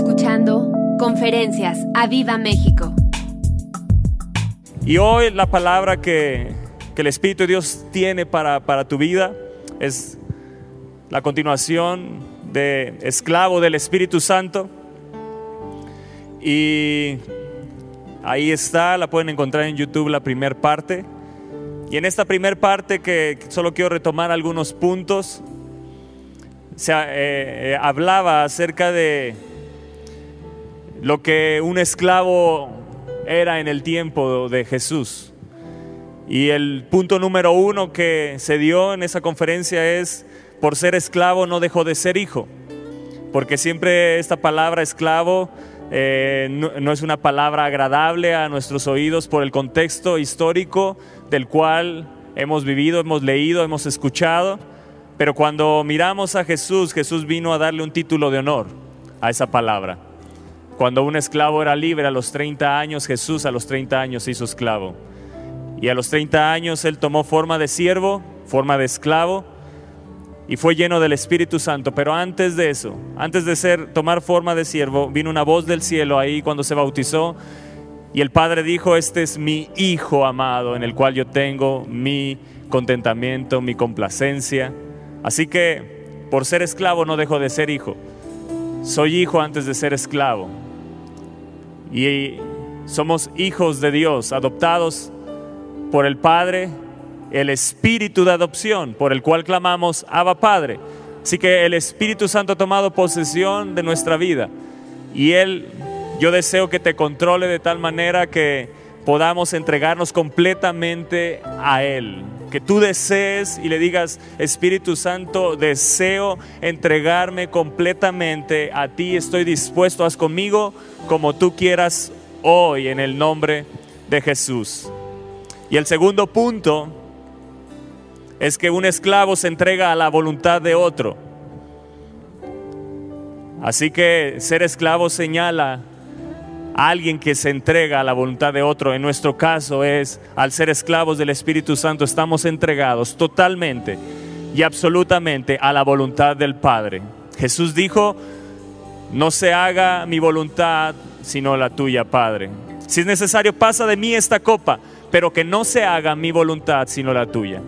escuchando Conferencias a Viva México. Y hoy la palabra que, que el Espíritu de Dios tiene para, para tu vida es la continuación de esclavo del Espíritu Santo. Y ahí está, la pueden encontrar en YouTube la primera parte. Y en esta primera parte que solo quiero retomar algunos puntos, se eh, eh, hablaba acerca de lo que un esclavo era en el tiempo de Jesús. Y el punto número uno que se dio en esa conferencia es, por ser esclavo no dejó de ser hijo. Porque siempre esta palabra esclavo eh, no, no, es una palabra agradable a nuestros oídos por el contexto histórico del cual hemos vivido, hemos leído, hemos escuchado. Pero cuando miramos a Jesús, Jesús vino a darle un título de honor a esa palabra. Cuando un esclavo era libre a los 30 años, Jesús a los 30 años se hizo esclavo. Y a los 30 años él tomó forma de siervo, forma de esclavo, y fue lleno del Espíritu Santo. Pero antes de eso, antes de ser tomar forma de siervo, vino una voz del cielo ahí cuando se bautizó. Y el Padre dijo, este es mi Hijo amado, en el cual yo tengo mi contentamiento, mi complacencia. Así que por ser esclavo no dejo de ser hijo. Soy hijo antes de ser esclavo. Y somos hijos de Dios, adoptados por el Padre, el Espíritu de adopción, por el cual clamamos Abba Padre. Así que el Espíritu Santo ha tomado posesión de nuestra vida. Y Él, yo deseo que te controle de tal manera que podamos entregarnos completamente a Él. Que tú desees y le digas, Espíritu Santo, deseo entregarme completamente a ti, estoy dispuesto, haz conmigo como tú quieras hoy en el nombre de Jesús. Y el segundo punto es que un esclavo se entrega a la voluntad de otro. Así que ser esclavo señala alguien que se entrega a la voluntad de otro. En nuestro caso es, al ser esclavos del Espíritu Santo, estamos entregados totalmente y absolutamente a la voluntad del Padre. Jesús dijo, no se haga mi voluntad sino la tuya, Padre. Si es necesario, pasa de mí esta copa, pero que no se haga mi voluntad sino la tuya.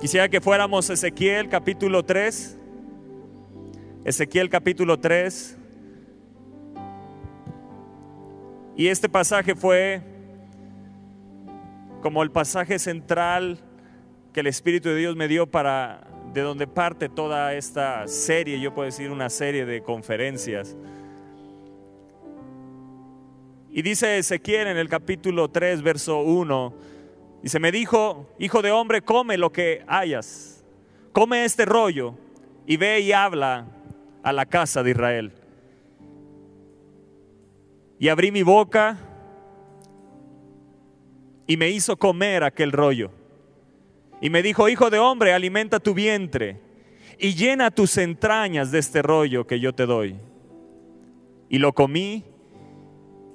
Quisiera que fuéramos Ezequiel capítulo 3. Ezequiel capítulo 3. Y este pasaje fue como el pasaje central que el Espíritu de Dios me dio para de donde parte toda esta serie, yo puedo decir una serie de conferencias. Y dice Ezequiel en el capítulo 3, verso 1, dice, me dijo, hijo de hombre, come lo que hayas, come este rollo y ve y habla a la casa de Israel. Y abrí mi boca y me hizo comer aquel rollo. Y me dijo, hijo de hombre, alimenta tu vientre y llena tus entrañas de este rollo que yo te doy. Y lo comí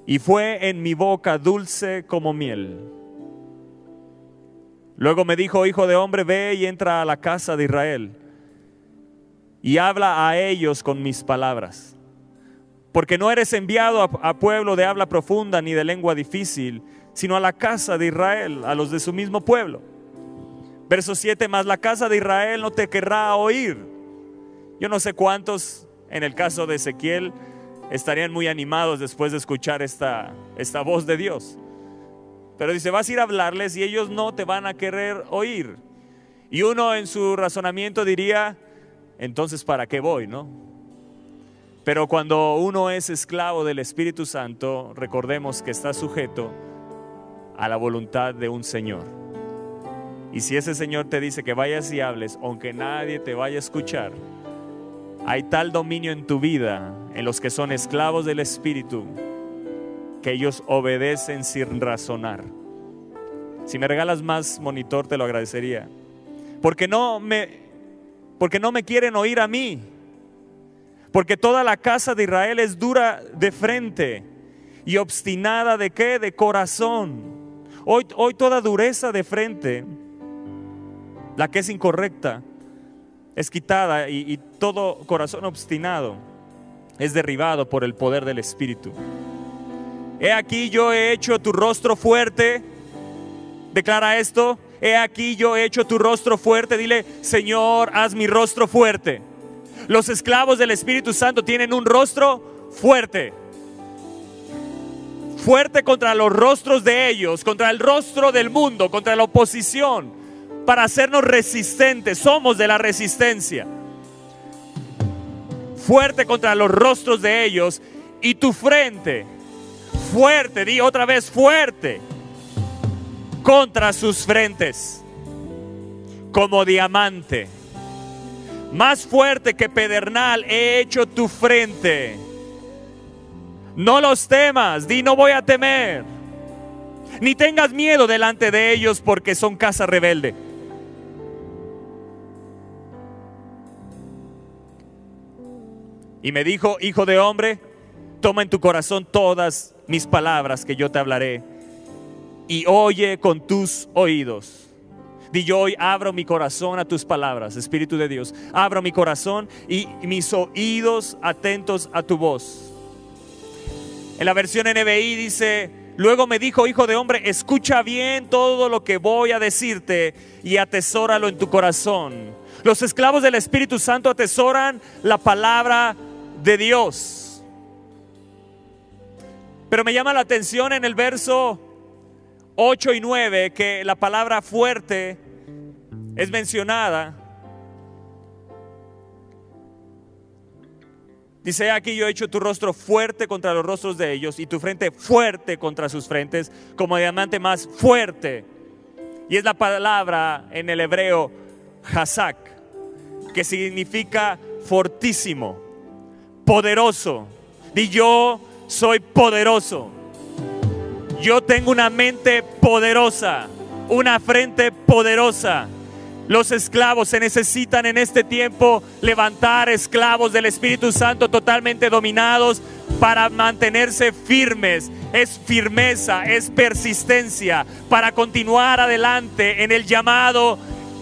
y fue en mi boca dulce como miel. Luego me dijo, hijo de hombre, ve y entra a la casa de Israel y habla a ellos con mis palabras porque no eres enviado a, pueblo de habla profunda ni de lengua difícil, sino a la casa de Israel, a los de su mismo pueblo. Verso 7, más la casa de Israel no te querrá oír. Yo no sé cuántos, en el caso de Ezequiel, estarían muy animados después de escuchar esta, esta voz de Dios. Pero dice, vas a ir a hablarles y ellos no te van a querer oír. Y uno en su razonamiento diría, entonces, ¿para qué voy? ¿No? Pero cuando uno es esclavo del Espíritu Santo, recordemos que está sujeto a la voluntad de un Señor. Y si ese Señor te dice que vayas y hables, aunque nadie te vaya a escuchar, hay tal dominio en tu vida, en los que son esclavos del Espíritu, que ellos obedecen sin razonar. Si me regalas más monitor, te lo agradecería. Porque no me, porque no me quieren oír a mí porque toda la casa de Israel es dura de frente y obstinada de qué? De corazón. Hoy, hoy toda dureza de frente, la que es incorrecta, es quitada y, y todo corazón obstinado es derribado por el poder del Espíritu. He aquí yo he hecho tu rostro fuerte. Declara esto. He aquí yo he hecho tu rostro fuerte. Dile, Señor, haz mi rostro fuerte. Los esclavos del Espíritu Santo tienen un rostro fuerte. Fuerte contra los rostros de ellos, contra el rostro del mundo, contra la oposición, para hacernos resistentes. Somos de la resistencia. Fuerte contra los rostros de ellos y tu frente fuerte, di otra vez fuerte, contra sus frentes, como diamante. Más fuerte que pedernal he hecho tu frente. No los temas, di no voy a temer. Ni tengas miedo delante de ellos porque son casa rebelde. Y me dijo, hijo de hombre, toma en tu corazón todas mis palabras que yo te hablaré y oye con tus oídos. Di yo hoy abro mi corazón a tus palabras, Espíritu de Dios. Abro mi corazón y mis oídos atentos a tu voz. En la versión NBI dice, luego me dijo, hijo de hombre, escucha bien todo lo que voy a decirte y atesóralo en tu corazón. Los esclavos del Espíritu Santo atesoran la palabra de Dios. Pero me llama la atención en el verso 8 y 9 que la palabra fuerte es mencionada. Dice aquí yo he hecho tu rostro fuerte contra los rostros de ellos y tu frente fuerte contra sus frentes, como diamante más fuerte. Y es la palabra en el hebreo hazak, que significa fortísimo, poderoso. Y yo soy poderoso. Yo tengo una mente poderosa, una frente poderosa. Los esclavos se necesitan en este tiempo levantar esclavos del Espíritu Santo totalmente dominados para mantenerse firmes. Es firmeza, es persistencia para continuar adelante en el llamado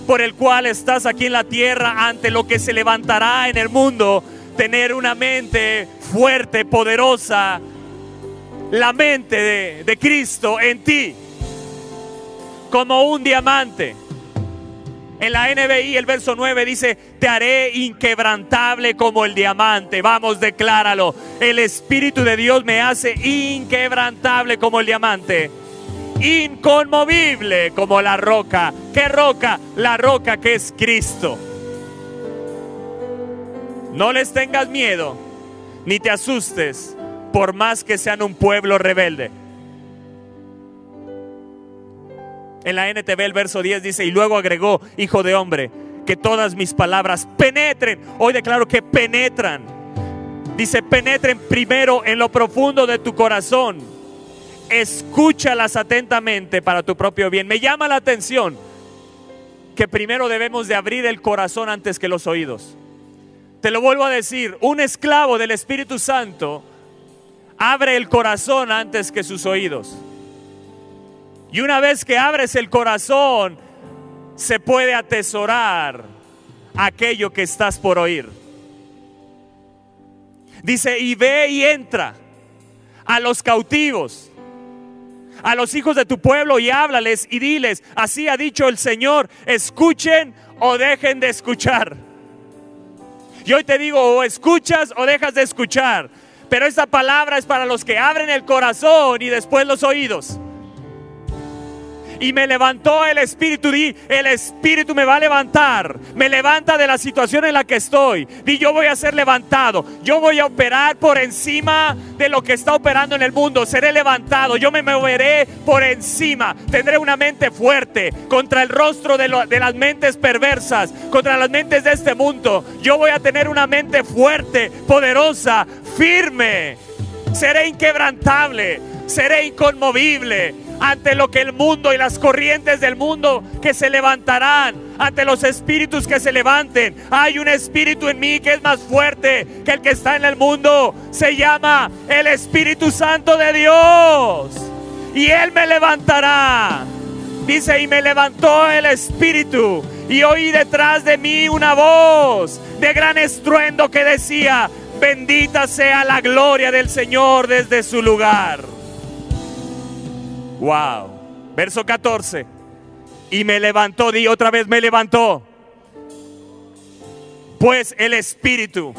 por el cual estás aquí en la tierra ante lo que se levantará en el mundo tener una mente fuerte, poderosa, la mente de, de Cristo en ti, como un diamante. En la NBI el verso 9 dice, te haré inquebrantable como el diamante. Vamos, decláralo. El Espíritu de Dios me hace inquebrantable como el diamante. Inconmovible como la roca. ¿Qué roca? La roca que es Cristo. No les tengas miedo, ni te asustes, por más que sean un pueblo rebelde. En la NTV el verso 10 dice, y luego agregó, hijo de hombre, que todas mis palabras penetren. Hoy declaro que penetran. Dice, penetren primero en lo profundo de tu corazón. Escúchalas atentamente para tu propio bien. Me llama la atención que primero debemos de abrir el corazón antes que los oídos. Te lo vuelvo a decir, un esclavo del Espíritu Santo abre el corazón antes que sus oídos. Y una vez que abres el corazón, se puede atesorar aquello que estás por oír. Dice, y ve y entra a los cautivos, a los hijos de tu pueblo y háblales y diles, así ha dicho el Señor, escuchen o dejen de escuchar. Y hoy te digo, o escuchas o dejas de escuchar. Pero esta palabra es para los que abren el corazón y después los oídos y me levantó el Espíritu. Di, el Espíritu me va a levantar. Me levanta de la situación en la que estoy. Di, yo voy a ser levantado. Yo voy a operar por encima de lo que está operando en el mundo. Seré levantado. Yo me moveré por encima. Tendré una mente fuerte contra el rostro de, de las mentes perversas, contra las mentes de este mundo. Yo voy a tener una mente fuerte, poderosa, firme. Seré inquebrantable. Seré inconmovible ante lo que el mundo y las corrientes del mundo que se levantarán, ante los espíritus que se levanten. Hay un espíritu en mí que es más fuerte que el que está en el mundo. Se llama el Espíritu Santo de Dios. Y Él me levantará. Dice, y me levantó el Espíritu. Y oí detrás de mí una voz de gran estruendo que decía, Bendita sea la gloria del Señor desde su lugar. Wow. Verso 14. Y me levantó, di otra vez, me levantó. Pues el Espíritu.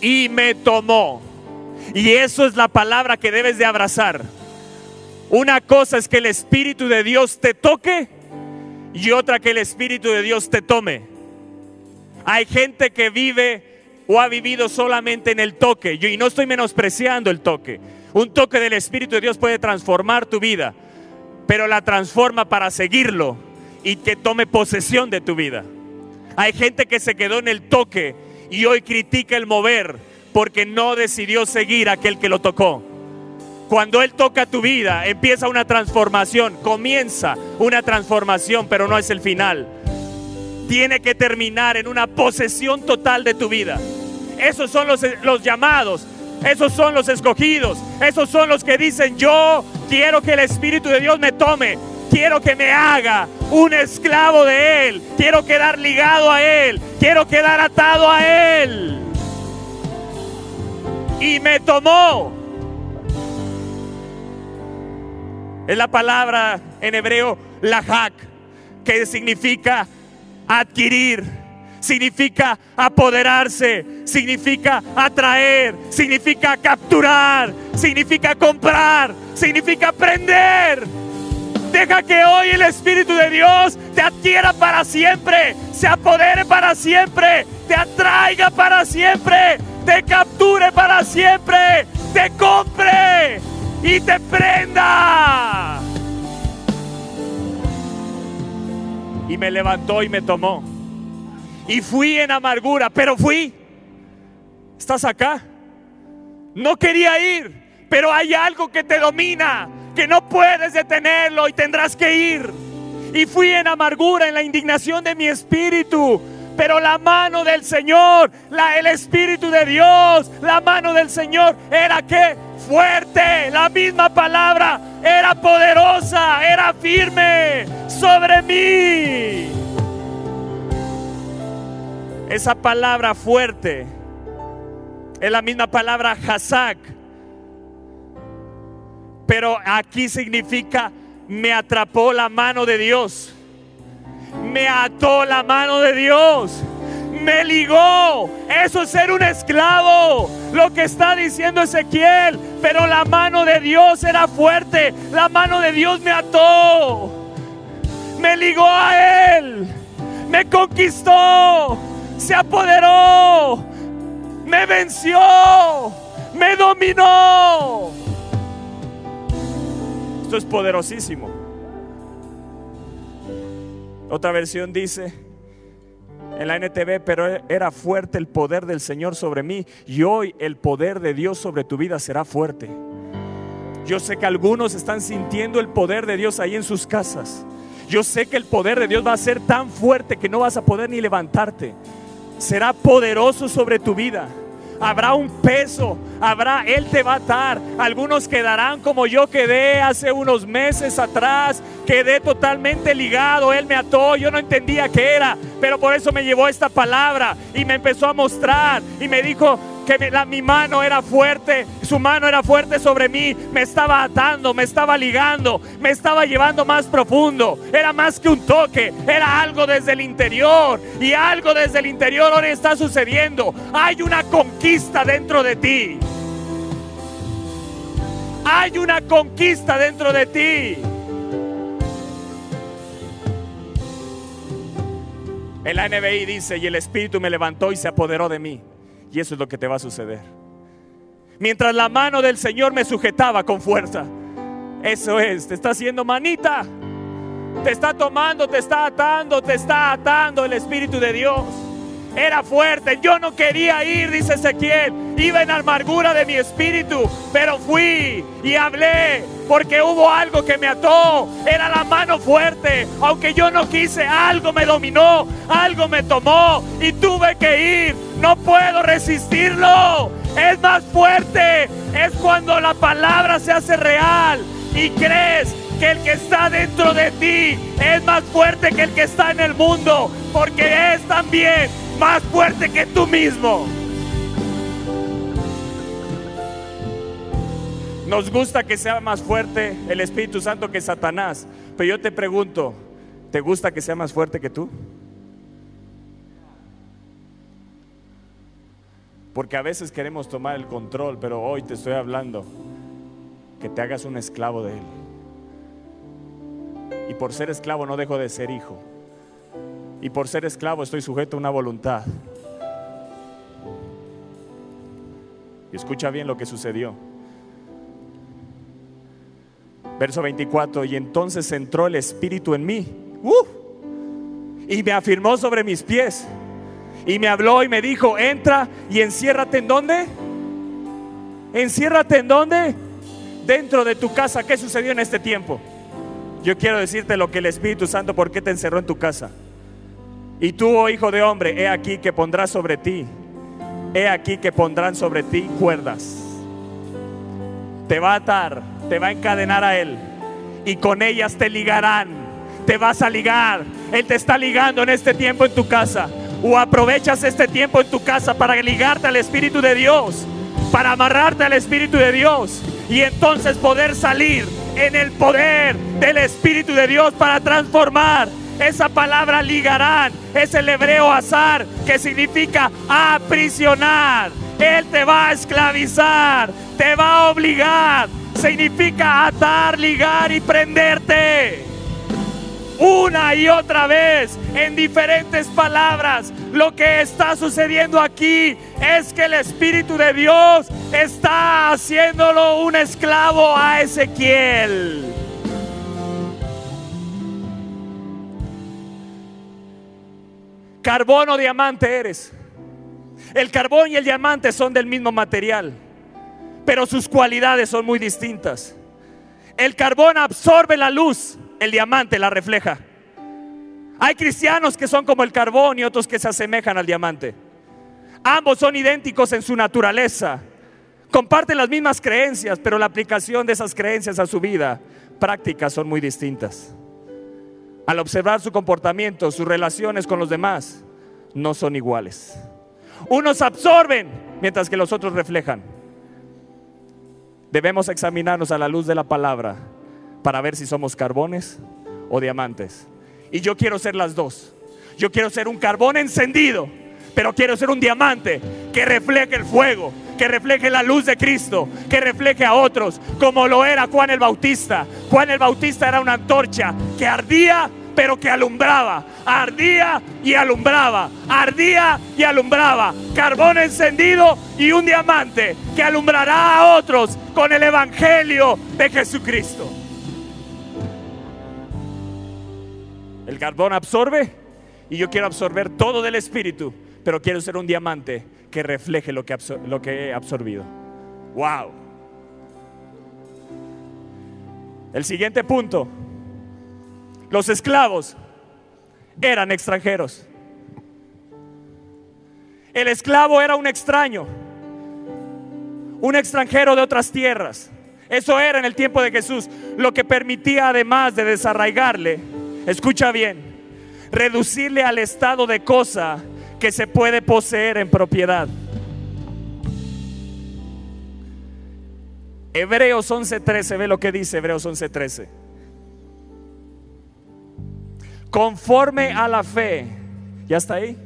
Y me tomó. Y eso es la palabra que debes de abrazar. Una cosa es que el Espíritu de Dios te toque y otra que el Espíritu de Dios te tome. Hay gente que vive o ha vivido solamente en el toque. Yo, y no estoy menospreciando el toque. Un toque del Espíritu de Dios puede transformar tu vida, pero la transforma para seguirlo y que tome posesión de tu vida. Hay gente que se quedó en el toque y hoy critica el mover porque no decidió seguir a aquel que lo tocó. Cuando Él toca tu vida, empieza una transformación, comienza una transformación, pero no es el final. Tiene que terminar en una posesión total de tu vida. Esos son los, los llamados, esos son los escogidos, esos son los que dicen, yo quiero que el Espíritu de Dios me tome, quiero que me haga un esclavo de Él, quiero quedar ligado a Él, quiero quedar atado a Él. Y me tomó. Es la palabra en hebreo lahak, que significa adquirir, significa apoderarse, significa atraer, significa capturar, significa comprar, significa prender. Deja que hoy el Espíritu de Dios te adquiera para siempre, se apodere para siempre, te atraiga para siempre, te capture para siempre, te compre y te prenda. Y me levantó y me tomó. Y fui en amargura, pero fui. ¿Estás acá? No quería ir, pero hay algo que te domina, que no puedes detenerlo y tendrás que ir. Y fui en amargura, en la indignación de mi espíritu. Pero la mano del Señor, el Espíritu de Dios, la mano del Señor era que fuerte, la misma palabra era poderosa, era firme sobre mí. Esa palabra fuerte es la misma palabra Hazak. Pero aquí significa me atrapó la mano de Dios. Me ató la mano de Dios me ligó. Eso es ser un esclavo. Lo que está diciendo Ezequiel. Pero la mano de Dios era fuerte. La mano de Dios me ató. Me ligó a Él. Me conquistó. Se apoderó. Me venció. Me dominó. Esto es poderosísimo. Otra versión dice, en la NTV, pero era fuerte el poder del Señor sobre mí y hoy el poder de Dios sobre tu vida será fuerte. Yo sé que algunos están sintiendo el poder de Dios ahí en sus casas. Yo sé que el poder de Dios va a ser tan fuerte que no vas a poder ni levantarte. Será poderoso sobre tu vida habrá un peso, habrá, Él te va a atar. Algunos quedarán como yo quedé hace unos meses atrás, quedé totalmente ligado, Él me ató, yo no entendía qué era, pero por eso me llevó esta palabra y me empezó a mostrar y me dijo, que mi mano era fuerte, su mano era fuerte sobre mí, me estaba atando, me estaba ligando, me estaba llevando más profundo. Era más que un toque, era algo desde el interior y algo desde el interior ahora está sucediendo. Hay una conquista dentro de ti. Hay una conquista dentro de ti. En la NBI dice, y el Espíritu me levantó y se apoderó de mí. Y eso es lo que te va a suceder. Mientras la mano del Señor me sujetaba con fuerza. Eso es, te está haciendo manita. Te está tomando, te está atando, te está atando el Espíritu de Dios. Era fuerte, yo no quería ir, dice Ezequiel. Iba en amargura de mi espíritu, pero fui y hablé porque hubo algo que me ató. Era la mano fuerte. Aunque yo no quise, algo me dominó, algo me tomó y tuve que ir. No puedo resistirlo. Es más fuerte. Es cuando la palabra se hace real y crees que el que está dentro de ti es más fuerte que el que está en el mundo, porque es también más fuerte que tú mismo. Nos gusta que sea más fuerte el Espíritu Santo que Satanás, pero yo te pregunto, ¿te gusta que sea más fuerte que tú? Porque a veces queremos tomar el control, pero hoy te estoy hablando que te hagas un esclavo de Él. Y por ser esclavo no dejo de ser hijo. Y por ser esclavo estoy sujeto a una voluntad. Y escucha bien lo que sucedió. Verso 24, y entonces entró el Espíritu en mí. y me afirmó sobre mis pies. Y me habló y me dijo, entra y enciérrate en dónde. Enciérrate en dónde. Dentro de tu casa. ¿Qué sucedió en este tiempo? Yo quiero decirte lo que el Espíritu Santo, ¿por qué te encerró en tu casa? Y tú, oh hijo de hombre, he aquí que pondrá sobre ti, he aquí que pondrán sobre ti cuerdas. Te va a atar, te va a encadenar a Él y con ellas te ligarán. Te vas a ligar. Él te está ligando en este tiempo en tu casa. O aprovechas este tiempo en tu casa para ligarte al Espíritu de Dios, para amarrarte al Espíritu de Dios y entonces poder salir en el poder del Espíritu de Dios para transformar. Esa palabra ligarán es el hebreo azar que significa aprisionar. Él te va a esclavizar, te va a obligar. Significa atar, ligar y prenderte. Una y otra vez, en diferentes palabras, lo que está sucediendo aquí es que el Espíritu de Dios está haciéndolo un esclavo a Ezequiel. Carbón o diamante eres. El carbón y el diamante son del mismo material, pero sus cualidades son muy distintas. El carbón absorbe la luz, el diamante la refleja. Hay cristianos que son como el carbón y otros que se asemejan al diamante. Ambos son idénticos en su naturaleza. Comparten las mismas creencias, pero la aplicación de esas creencias a su vida prácticas son muy distintas. Al observar su comportamiento, sus relaciones con los demás, no son iguales. Unos absorben mientras que los otros reflejan. Debemos examinarnos a la luz de la palabra para ver si somos carbones o diamantes. Y yo quiero ser las dos. Yo quiero ser un carbón encendido, pero quiero ser un diamante que refleje el fuego, que refleje la luz de Cristo, que refleje a otros, como lo era Juan el Bautista. Juan el Bautista era una antorcha que ardía pero que alumbraba, ardía y alumbraba, ardía y alumbraba, carbón encendido y un diamante que alumbrará a otros con el Evangelio de Jesucristo. El carbón absorbe y yo quiero absorber todo del Espíritu, pero quiero ser un diamante que refleje lo que, lo que he absorbido. ¡Wow! El siguiente punto los esclavos eran extranjeros. El esclavo era un extraño, un extranjero de otras tierras. Eso era en el tiempo de Jesús, lo que permitía además de desarraigarle, escucha bien, reducirle al estado de cosa que se puede poseer en propiedad. Hebreos 11:13, ve lo que dice Hebreos 11:13 conforme a la fe. ¿Ya está ahí?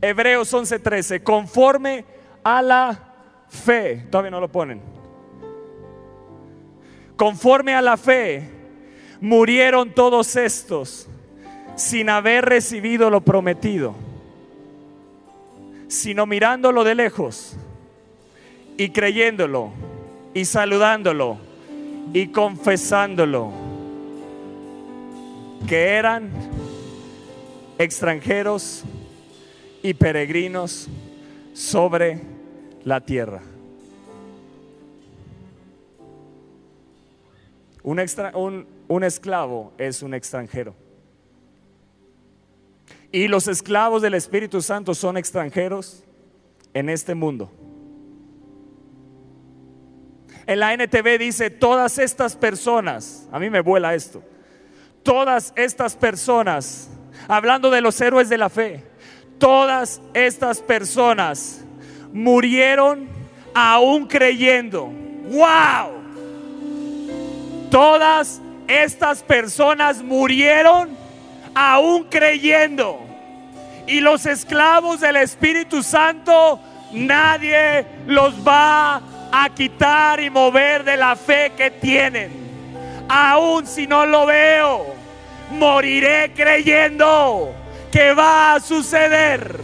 Hebreos 11:13, conforme a la fe. Todavía no lo ponen. Conforme a la fe, murieron todos estos sin haber recibido lo prometido, sino mirándolo de lejos y creyéndolo y saludándolo y confesándolo que eran extranjeros y peregrinos sobre la tierra. Un, esclavo es un extranjero. Y los esclavos del Espíritu Santo son extranjeros en este mundo. En la NTV dice, todas estas personas, a mí me vuela esto, todas estas personas, hablando de los héroes de la fe, todas estas personas murieron aún creyendo. ¡Wow! Todas estas personas murieron aún creyendo. Y los esclavos del Espíritu Santo, nadie los va a quitar y mover de la fe que tienen. Aún si no lo veo, moriré creyendo que va a suceder.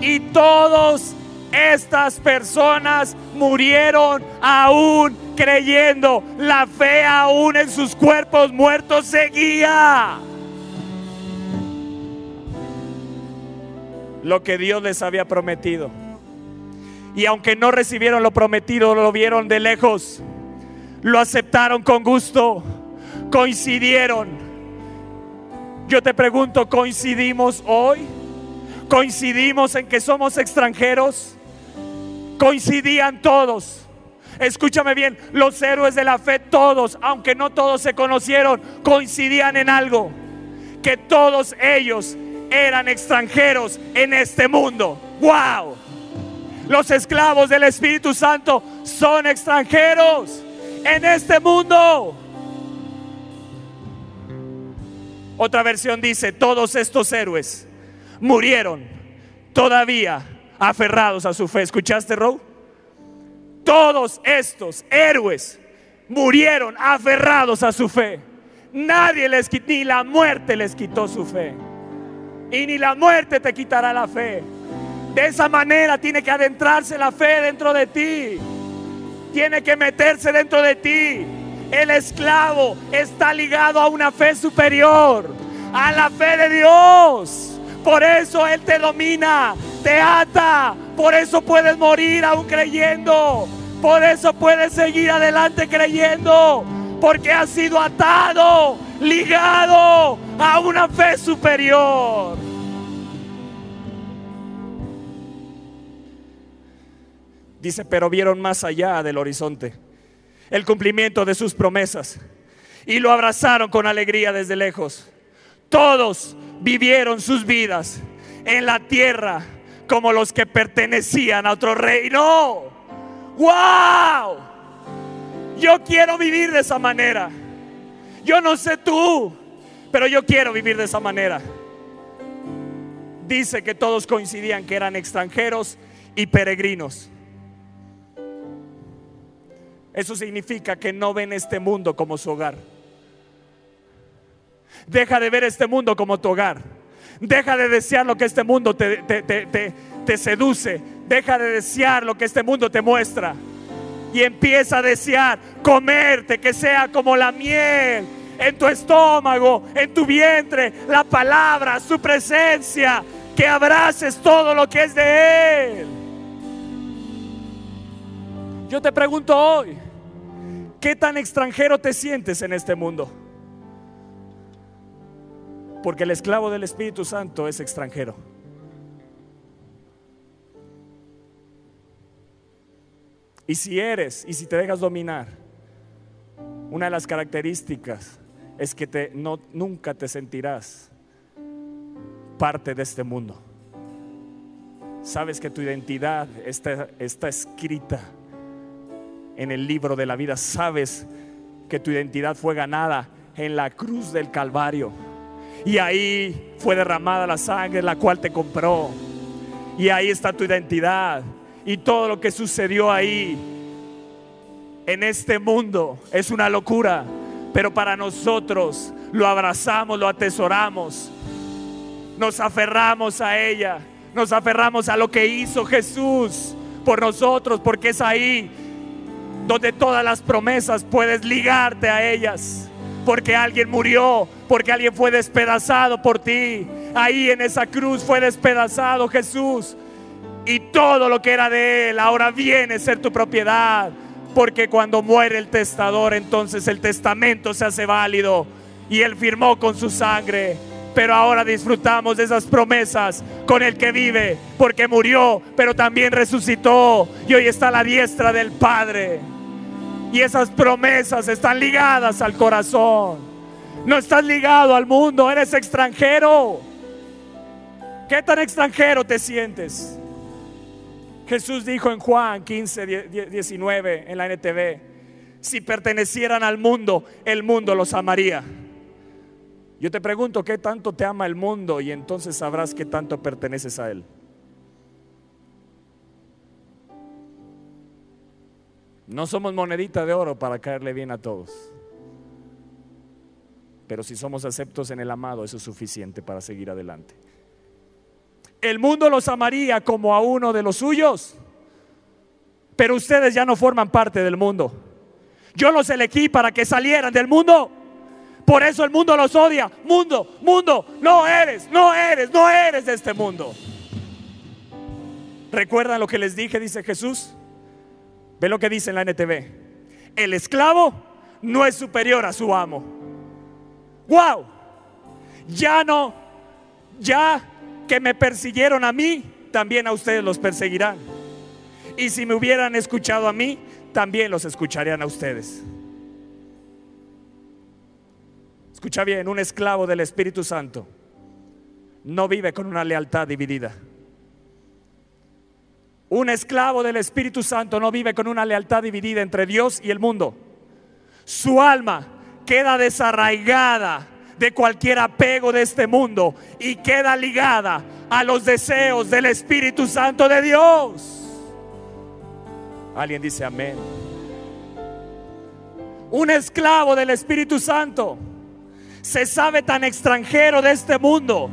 Y todas estas personas murieron aún creyendo. La fe aún en sus cuerpos muertos seguía. Lo que Dios les había prometido. Y aunque no recibieron lo prometido, lo vieron de lejos. Lo aceptaron con gusto. Coincidieron. Yo te pregunto, ¿coincidimos hoy? ¿Coincidimos en que somos extranjeros? Coincidían todos. Escúchame bien, los héroes de la fe, todos, aunque no todos se conocieron, coincidían en algo. Que todos ellos eran extranjeros en este mundo. ¡Wow! Los esclavos del Espíritu Santo son extranjeros en este mundo. Otra versión dice, todos estos héroes murieron todavía aferrados a su fe. ¿Escuchaste, Row? Todos estos héroes murieron aferrados a su fe. Nadie les quitó, ni la muerte les quitó su fe. Y ni la muerte te quitará la fe. De esa manera tiene que adentrarse la fe dentro de ti. Tiene que meterse dentro de ti. El esclavo está ligado a una fe superior, a la fe de Dios. Por eso Él te domina, te ata. Por eso puedes morir aún creyendo. Por eso puedes seguir adelante creyendo. Porque has sido atado, ligado a una fe superior. Dice, pero vieron más allá del horizonte el cumplimiento de sus promesas y lo abrazaron con alegría desde lejos. Todos vivieron sus vidas en la tierra como los que pertenecían a otro reino. ¡Wow! Yo quiero vivir de esa manera. Yo no sé tú, pero yo quiero vivir de esa manera. Dice que todos coincidían que eran extranjeros y peregrinos. Eso significa que no ven este mundo como su hogar. Deja de ver este mundo como tu hogar. Deja de desear lo que este mundo te, te, seduce. Deja de desear lo que este mundo te muestra. Y empieza a desear comerte, que sea como la miel en tu estómago, en tu vientre, la palabra, su presencia, que abraces todo lo que es de Él. Yo te pregunto hoy, ¿qué tan extranjero te sientes en este mundo? Porque el esclavo del Espíritu Santo es extranjero. Y si eres, y si te dejas dominar, una de las características es que te, no, nunca te sentirás parte de este mundo. Sabes que tu identidad está, está escrita en el libro de la vida. Sabes que tu identidad fue ganada en la cruz del Calvario. Y ahí fue derramada la sangre, la cual te compró. Y ahí está tu identidad. Y todo lo que sucedió ahí en este mundo es una locura. Pero para nosotros lo abrazamos, lo atesoramos. Nos aferramos a ella. Nos aferramos a lo que hizo Jesús por nosotros. Porque es ahí donde todas las promesas puedes ligarte a ellas. Porque alguien murió, porque alguien fue despedazado por ti. Ahí en esa cruz fue despedazado Jesús. Y todo lo que era de él ahora viene a ser tu propiedad. Porque cuando muere el testador, entonces el testamento se hace válido. Y él firmó con su sangre. Pero ahora disfrutamos de esas promesas con el que vive. Porque murió, pero también resucitó. Y hoy está a la diestra del Padre. Y esas promesas están ligadas al corazón. No estás ligado al mundo, eres extranjero. ¿Qué tan extranjero te sientes? Jesús dijo en Juan 15, 19 en la NTV, si pertenecieran al mundo, el mundo los amaría. Yo te pregunto, ¿qué tanto te ama el mundo? Y entonces sabrás qué tanto perteneces a él. No somos monedita de oro para caerle bien a todos. Pero si somos aceptos en el amado, eso es suficiente para seguir adelante. El mundo los amaría como a uno de los suyos, pero ustedes ya no forman parte del mundo. Yo los elegí para que salieran del mundo. Por eso el mundo los odia. Mundo, mundo, no eres, no eres, no eres de este mundo. ¿Recuerdan lo que les dije? Dice Jesús. Ve lo que dice en la NTV. El esclavo no es superior a su amo wow, ya no, ya que me persiguieron a mí, también a ustedes los perseguirán. Y si me hubieran escuchado a mí, también los escucharían a ustedes. Escucha bien, un esclavo del Espíritu Santo no vive con una lealtad dividida. Un esclavo del Espíritu Santo no vive con una lealtad dividida entre Dios y el mundo. Su alma queda desarraigada de cualquier apego de este mundo y queda ligada a los deseos del Espíritu Santo de Dios. Alguien dice amén. Un esclavo del Espíritu Santo se sabe tan extranjero de este mundo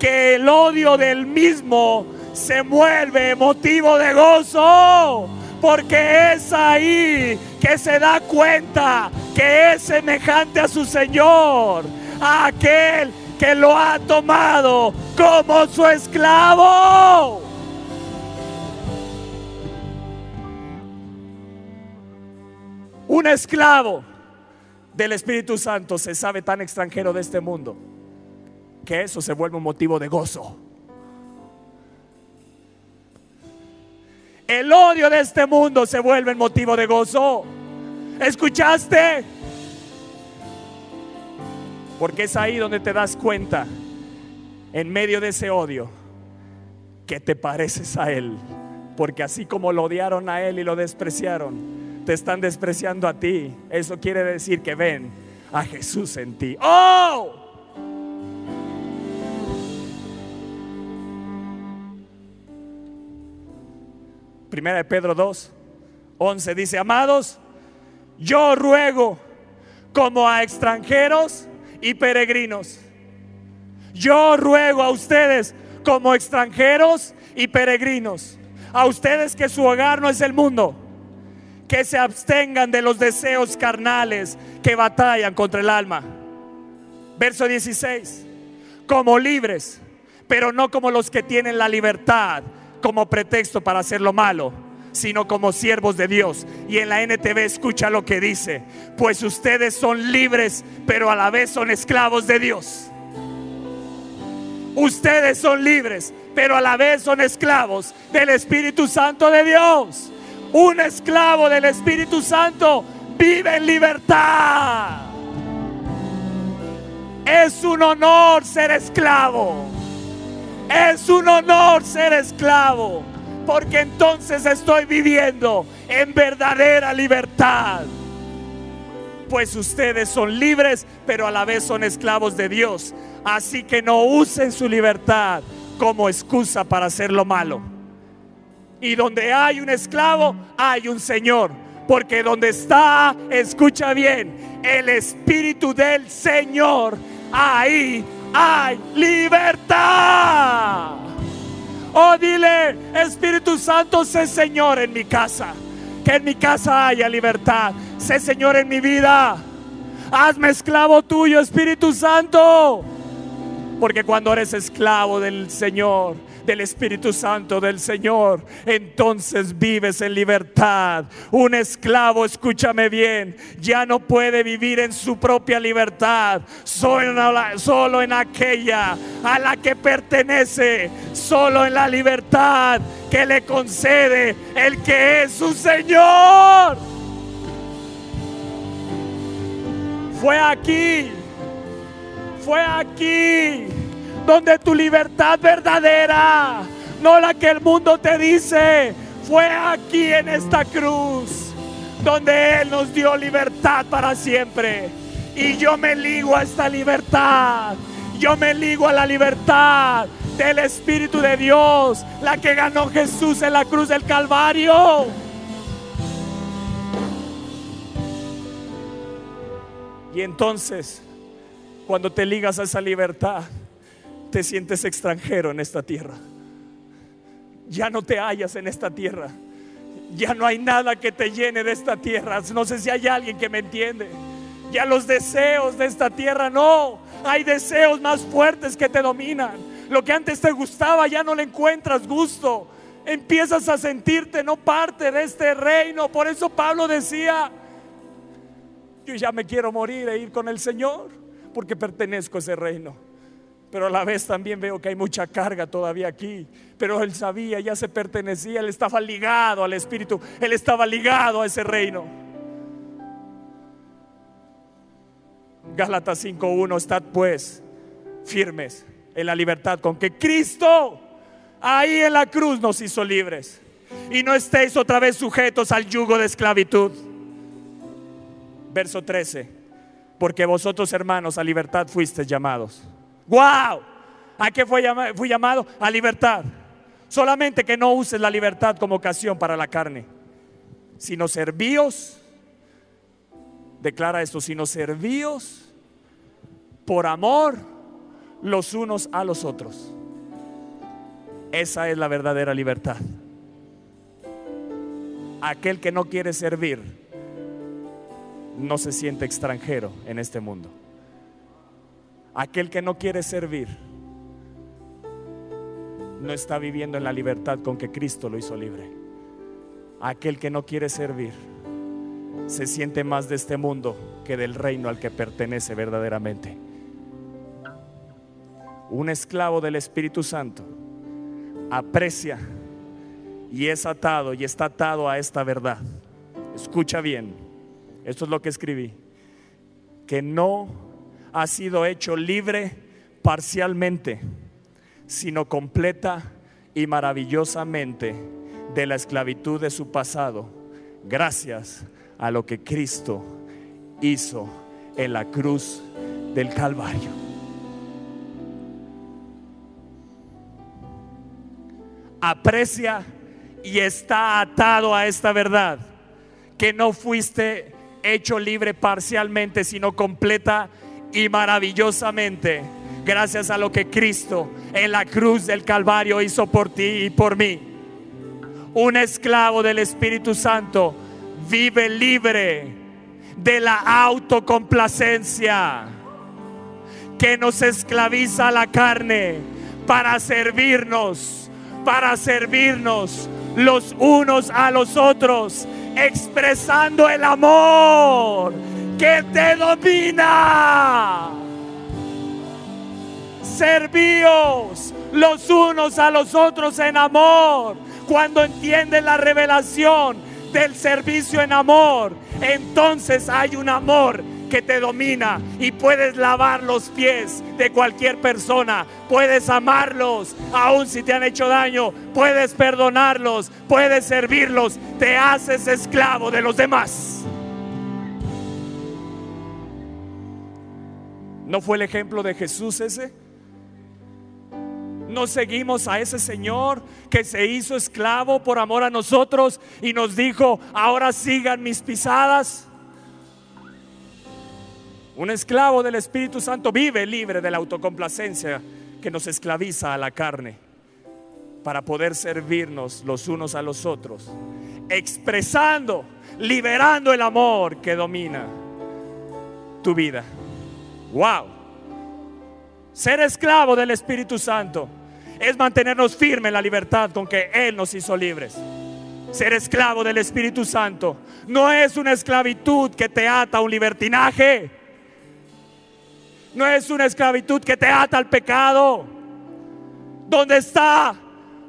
que el odio del mismo se vuelve motivo de gozo porque es ahí que se da cuenta que es semejante a su Señor, a aquel que lo ha tomado como su esclavo. Un esclavo del Espíritu Santo se sabe tan extranjero de este mundo que eso se vuelve un motivo de gozo. El odio de este mundo se vuelve motivo de gozo. ¿Escuchaste? Porque es ahí donde te das cuenta, en medio de ese odio, que te pareces a Él. Porque así como lo odiaron a Él y lo despreciaron, te están despreciando a ti. Eso quiere decir que ven a Jesús en ti. ¡Oh! Primera de Pedro 2, 11 dice, amados, yo ruego como a extranjeros y peregrinos. Yo ruego a ustedes como extranjeros y peregrinos. A ustedes que su hogar no es el mundo. Que se abstengan de los deseos carnales que batallan contra el alma. Verso 16. Como libres, pero no como los que tienen la libertad como pretexto para hacer lo malo, sino como siervos de Dios. Y en la NTV escucha lo que dice, pues ustedes son libres, pero a la vez son esclavos de Dios. Ustedes son libres, pero a la vez son esclavos del Espíritu Santo de Dios. Un esclavo del Espíritu Santo vive en libertad. Es un honor ser esclavo. Es un honor ser esclavo, porque entonces estoy viviendo en verdadera libertad. Pues ustedes son libres, pero a la vez son esclavos de Dios. Así que no usen su libertad como excusa para hacer lo malo. Y donde hay un esclavo, hay un Señor. Porque donde está, escucha bien, el Espíritu del Señor, ahí hay libertad. Oh, dile, Espíritu Santo, sé Señor en mi casa. Que en mi casa haya libertad. Sé Señor en mi vida. Hazme esclavo tuyo, Espíritu Santo. Porque cuando eres esclavo del Señor, del Espíritu Santo del Señor, entonces vives en libertad. Un esclavo, escúchame bien, ya no puede vivir en su propia libertad, solo en aquella a la que pertenece, solo en la libertad que le concede el que es su Señor. Fue aquí, fue aquí donde tu libertad verdadera no la que el mundo te dice. Fue aquí en esta cruz donde Él nos dio libertad para siempre. Y yo me ligo a esta libertad. Yo me ligo a la libertad del Espíritu de Dios, la que ganó Jesús en la cruz del Calvario. Y entonces, cuando te ligas a esa libertad, te sientes extranjero en esta tierra. Ya no te hallas en esta tierra. Ya no hay nada que te llene de esta tierra. No sé si hay alguien que me entiende. Ya los deseos de esta tierra no. Hay deseos más fuertes que te dominan. Lo que antes te gustaba ya no le encuentras gusto. Empiezas a sentirte no parte de este reino. Por eso Pablo decía, yo ya me quiero morir e ir con el Señor porque pertenezco a ese reino. Pero a la vez también veo que hay mucha carga todavía aquí. Pero él sabía, ya se pertenecía, él estaba ligado al Espíritu, él estaba ligado a ese reino. Gálatas 5.1, estad pues firmes en la libertad con que Cristo ahí en la cruz nos hizo libres. Y no estéis otra vez sujetos al yugo de esclavitud. Verso 13, porque vosotros hermanos a libertad fuisteis llamados. ¡Wow! ¿A qué fue llamado? fui llamado? A libertad. Solamente que no uses la libertad como ocasión para la carne, sino servíos. Declara esto, sino servíos por amor los unos a los otros. Esa es la verdadera libertad. Aquel que no quiere servir no se siente extranjero en este mundo. Aquel que no quiere servir no está viviendo en la libertad con que Cristo lo hizo libre. Aquel que no quiere servir se siente más de este mundo que del reino al que pertenece verdaderamente. Un esclavo del Espíritu Santo aprecia y es atado y está atado a esta verdad. Escucha bien, esto es lo que escribí, que no ha sido hecho libre parcialmente, sino completa y maravillosamente de la esclavitud de su pasado, gracias a lo que Cristo hizo en la cruz del Calvario. Aprecia y está atado a esta verdad, que no fuiste hecho libre parcialmente, sino completa y maravillosamente, gracias a lo que Cristo en la cruz del Calvario hizo por ti y por mí. Un esclavo del Espíritu Santo vive libre de la autocomplacencia que nos esclaviza la carne para servirnos, para servirnos los unos a los otros, expresando el amor que te domina. Servíos los unos a los otros en amor. Cuando entienden la revelación del servicio en amor, entonces hay un amor que te domina y puedes lavar los pies de cualquier persona, puedes amarlos, aun si te han hecho daño, puedes perdonarlos, puedes servirlos, te haces esclavo de los demás. ¿No fue el ejemplo de Jesús ese? No seguimos a ese Señor que se hizo esclavo por amor a nosotros y nos dijo, ahora sigan mis pisadas. Un esclavo del Espíritu Santo vive libre de la autocomplacencia que nos esclaviza a la carne para poder servirnos los unos a los otros, expresando, liberando el amor que domina tu vida. Wow. Ser esclavo del Espíritu Santo es mantenernos firmes en la libertad con que Él nos hizo libres. Ser esclavo del Espíritu Santo no es una esclavitud que te ata a un libertinaje. No es una esclavitud que te ata al pecado. ¿Dónde está?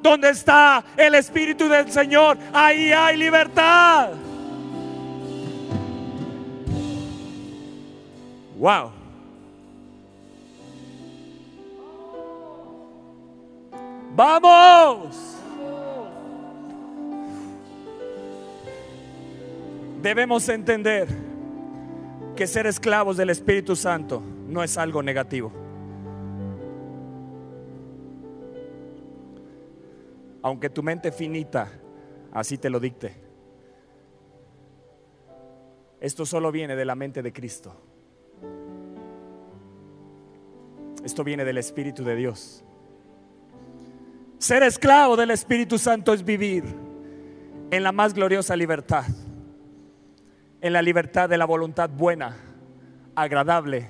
¿Dónde está el Espíritu del Señor? Ahí hay libertad. Wow. Vamos. Debemos entender que ser esclavos del Espíritu Santo no es algo negativo. Aunque tu mente finita así te lo dicte. Esto solo viene de la mente de Cristo. Esto viene del Espíritu de Dios. Ser esclavo del Espíritu Santo es vivir en la más gloriosa libertad, en la libertad de la voluntad buena, agradable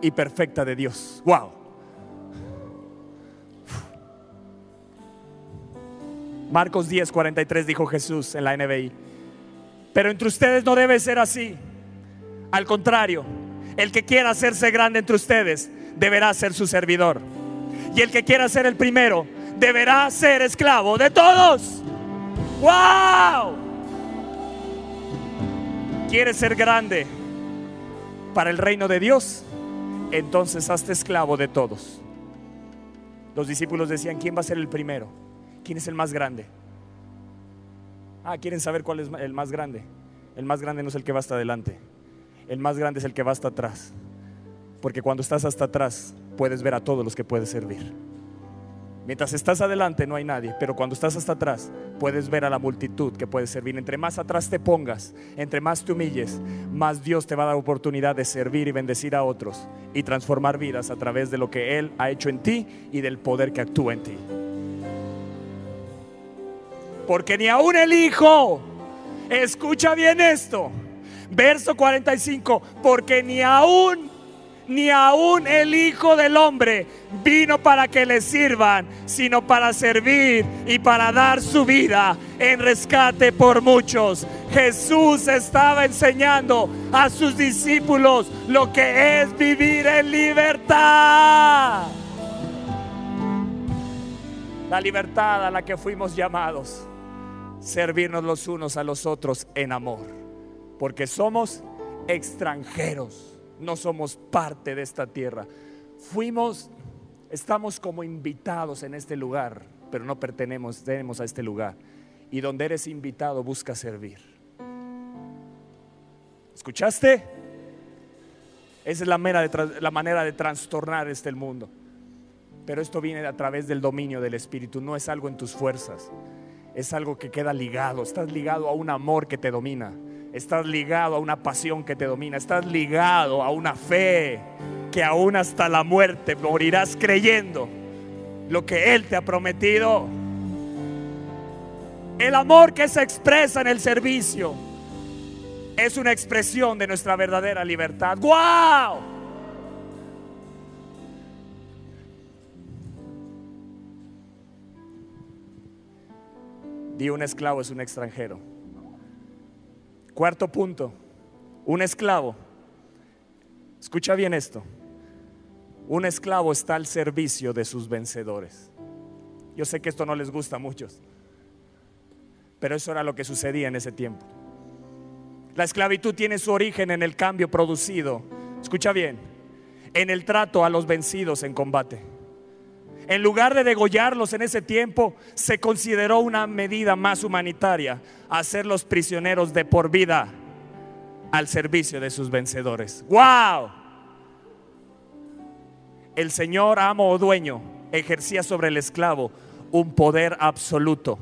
y perfecta de Dios. Wow. Marcos 10, 43 dijo Jesús en la NBI. Pero entre ustedes no debe ser así. Al contrario, el que quiera hacerse grande entre ustedes deberá ser su servidor. Y el que quiera ser el primero deberá ser esclavo de todos. ¡Wow! ¿Quieres ser grande para el reino de Dios? Entonces hazte esclavo de todos. Los discípulos decían, ¿quién va a ser el primero? ¿Quién es el más grande? Ah, ¿quieren saber cuál es el más grande? El más grande no es el que va hasta adelante. El más grande es el que va hasta atrás. Porque cuando estás hasta atrás puedes ver a todos los que puedes servir. Mientras estás adelante no hay nadie, pero cuando estás hasta atrás puedes ver a la multitud que puede servir. Entre más atrás te pongas, entre más te humilles, más Dios te va a dar oportunidad de servir y bendecir a otros y transformar vidas a través de lo que Él ha hecho en ti y del poder que actúa en ti. Porque ni aún el Hijo, escucha bien esto, verso 45, porque ni aún ni aún el Hijo del Hombre vino para que le sirvan, sino para servir y para dar su vida en rescate por muchos. Jesús estaba enseñando a sus discípulos lo que es vivir en libertad. La libertad a la que fuimos llamados, servirnos los unos a los otros en amor, porque somos extranjeros no somos parte de esta tierra. Fuimos, estamos como invitados en este lugar, pero no pertenecemos a este lugar. Y donde eres invitado, busca servir. ¿Escuchaste? Esa es la de, la manera de trastornar este mundo. Pero esto viene a través del dominio del Espíritu, no es algo en tus fuerzas, es algo que queda ligado, estás ligado a un amor que te domina. Estás ligado a una pasión que te domina. Estás ligado a una fe que aún hasta la muerte morirás creyendo lo que Él te ha prometido. El amor que se expresa en el servicio es una expresión de nuestra verdadera libertad. ¡Wow! Di un esclavo es un extranjero. Cuarto punto, un esclavo. Escucha bien esto. Un esclavo está al servicio de sus vencedores. Yo sé que esto no les gusta a muchos, pero eso era lo que sucedía en ese tiempo. La esclavitud tiene su origen en el cambio producido, escucha bien, en el trato a los vencidos en combate. En lugar de degollarlos en ese tiempo, se consideró una medida más humanitaria, hacerlos prisioneros de por vida al servicio de sus vencedores. ¡Wow! El Señor, amo o dueño, ejercía sobre el esclavo un poder absoluto.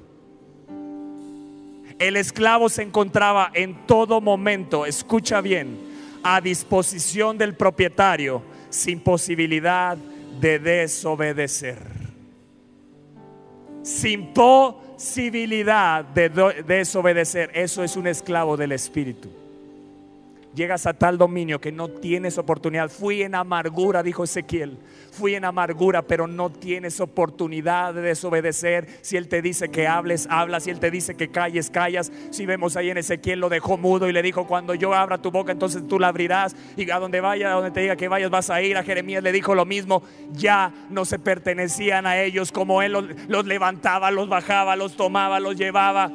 El esclavo se encontraba en todo momento, escucha bien, a disposición del propietario, sin posibilidad de desobedecer. Sin posibilidad de desobedecer. Eso es un esclavo del Espíritu llegas a tal dominio que no tienes oportunidad. Fui en amargura, dijo Ezequiel. Fui en amargura, pero no tienes oportunidad de desobedecer. Si Él te dice que hables, hablas. Si Él te dice que calles, callas. Si vemos ahí en Ezequiel, lo dejó mudo y le dijo, cuando yo abra tu boca, entonces tú la abrirás. Y a donde vaya, a donde te diga que vayas, vas a ir. A Jeremías le dijo lo mismo. Ya no se pertenecían a ellos como Él los, los levantaba, los bajaba, los tomaba, los llevaba.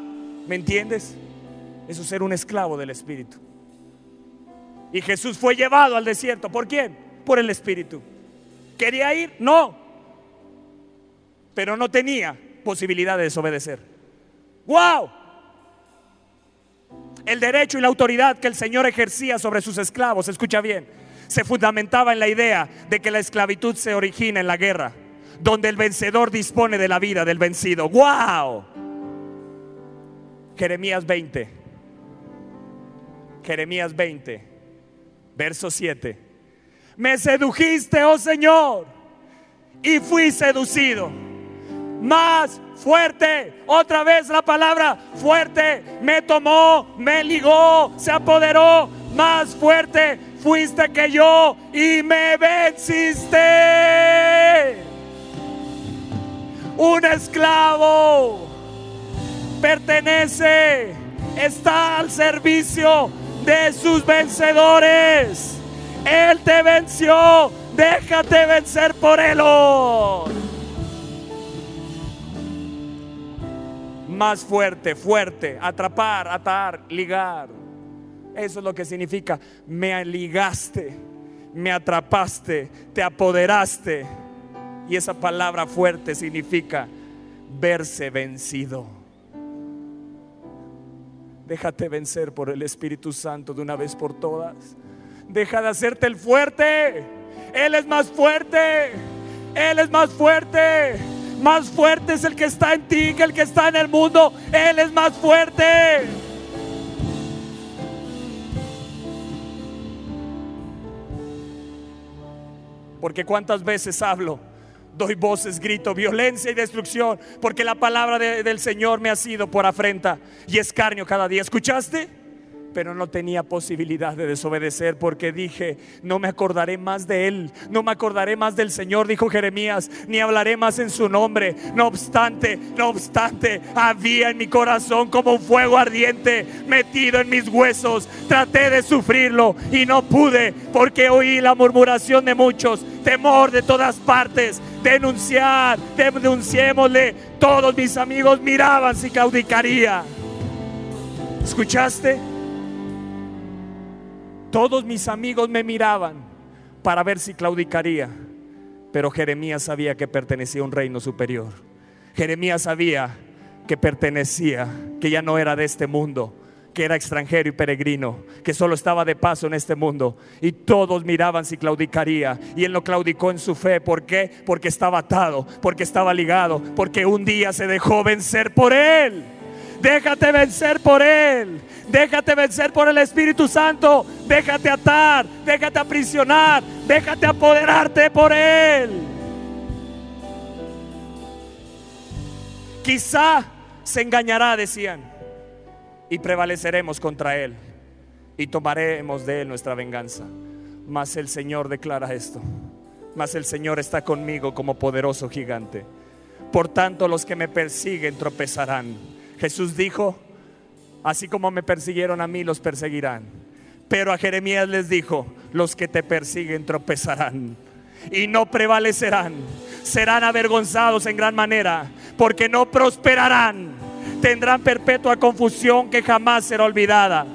¿Me entiendes? Eso es ser un esclavo del Espíritu. Y Jesús fue llevado al desierto. ¿Por quién? Por el Espíritu. ¿Quería ir? No. pero no tenía posibilidad de desobedecer. ¡Wow! El derecho y la autoridad que el Señor ejercía sobre sus esclavos, escucha bien, se fundamentaba en la idea de que la esclavitud se origina en la guerra, donde el vencedor dispone de la vida del vencido. ¡Wow! Jeremías 20. Jeremías 20, verso 7. Me sedujiste, oh Señor, y fui seducido. Más fuerte, otra vez la palabra fuerte, me tomó, me ligó, se apoderó, más fuerte fuiste que yo y me venciste. Un esclavo pertenece, está al servicio de sus vencedores. Él te venció, déjate vencer por él. Más fuerte, fuerte, atrapar, atar, ligar. Eso es lo que significa, me ligaste, me atrapaste, te apoderaste. Y esa palabra fuerte significa verse vencido. Déjate vencer por el Espíritu Santo de una vez por todas. Deja de hacerte el fuerte. Él es más fuerte. Él es más fuerte. Más fuerte es el que está en ti que el que está en el mundo. Él es más fuerte. Porque cuántas veces hablo doy voces, grito, violencia y destrucción, porque la palabra del Señor me ha sido por afrenta y escarnio cada día. ¿Escuchaste? Pero no tenía posibilidad de desobedecer porque dije, no me acordaré más de Él, no me acordaré más del Señor, dijo Jeremías, ni hablaré más en su nombre. No obstante, no obstante, había en mi corazón como un fuego ardiente metido en mis huesos. Traté de sufrirlo y no pude porque oí la murmuración de muchos, temor de todas partes denunciar, denunciémosle. Todos mis amigos miraban si claudicaría. ¿Escuchaste? Todos mis amigos me miraban para ver si claudicaría. Pero Jeremías sabía que pertenecía a un reino superior. Jeremías sabía que pertenecía, que ya no era de este mundo que era extranjero y peregrino, que solo estaba de paso en este mundo. Y todos miraban si claudicaría. Y él no claudicó en su fe. ¿Por qué? Porque estaba atado, porque estaba ligado, porque un día se dejó vencer por él. Déjate vencer por Él. Déjate vencer por el Espíritu Santo. Déjate atar. Déjate aprisionar. Déjate apoderarte por Él. Quizá se engañará, decían y prevaleceremos contra Él y tomaremos de Él nuestra venganza. Mas el Señor declara esto, mas el Señor está conmigo como poderoso gigante. Por tanto los que me persiguen tropezarán. Jesús dijo, así como me persiguieron a mí, los perseguirán. Pero a Jeremías les dijo, los que te persiguen tropezarán y no prevalecerán. Serán avergonzados en gran manera, porque no prosperarán tendrán perpetua confusión que jamás será olvidada.